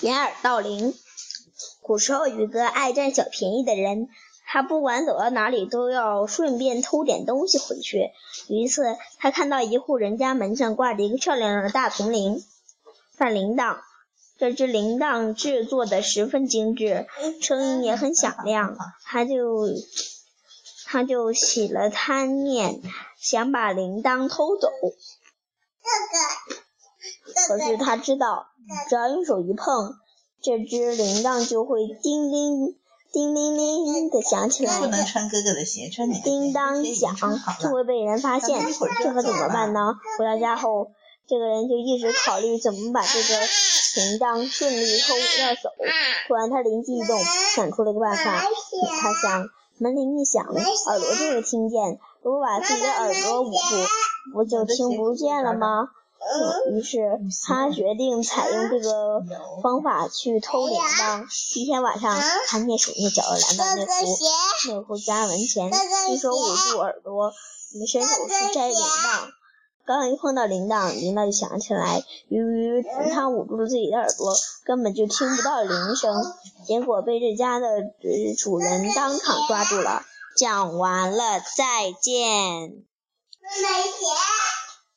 掩耳盗铃。古时候有一个爱占小便宜的人，他不管走到哪里都要顺便偷点东西回去。有一次，他看到一户人家门上挂着一个漂亮的大铜铃，大铃铛。这只铃铛制作的十分精致，声音也很响亮。他就他就起了贪念，想把铃铛偷走。可是他知道，只要用手一碰，这只铃铛就会叮铃叮铃铃的响起来。不能穿哥哥的鞋，穿你的。叮当响，就会被人发现。这可怎么办呢？回到家后，这个人就一直考虑怎么把这个铃铛顺利偷要走。突然，他灵机一动，想出了个办法。他想，门铃一响，耳朵就会听见。如果把自己的耳朵捂住，不就听不见了吗？于是他决定采用这个方法去偷铃铛。一天晚上，他蹑手蹑脚地来到那户那户家门前，一手捂住耳朵，伸手去摘铃铛。刚一碰到铃铛，铃铛就响起来。由于他捂住了自己的耳朵，根本就听不到铃声，结果被这家的主人当场抓住了。讲完了，再见。没钱。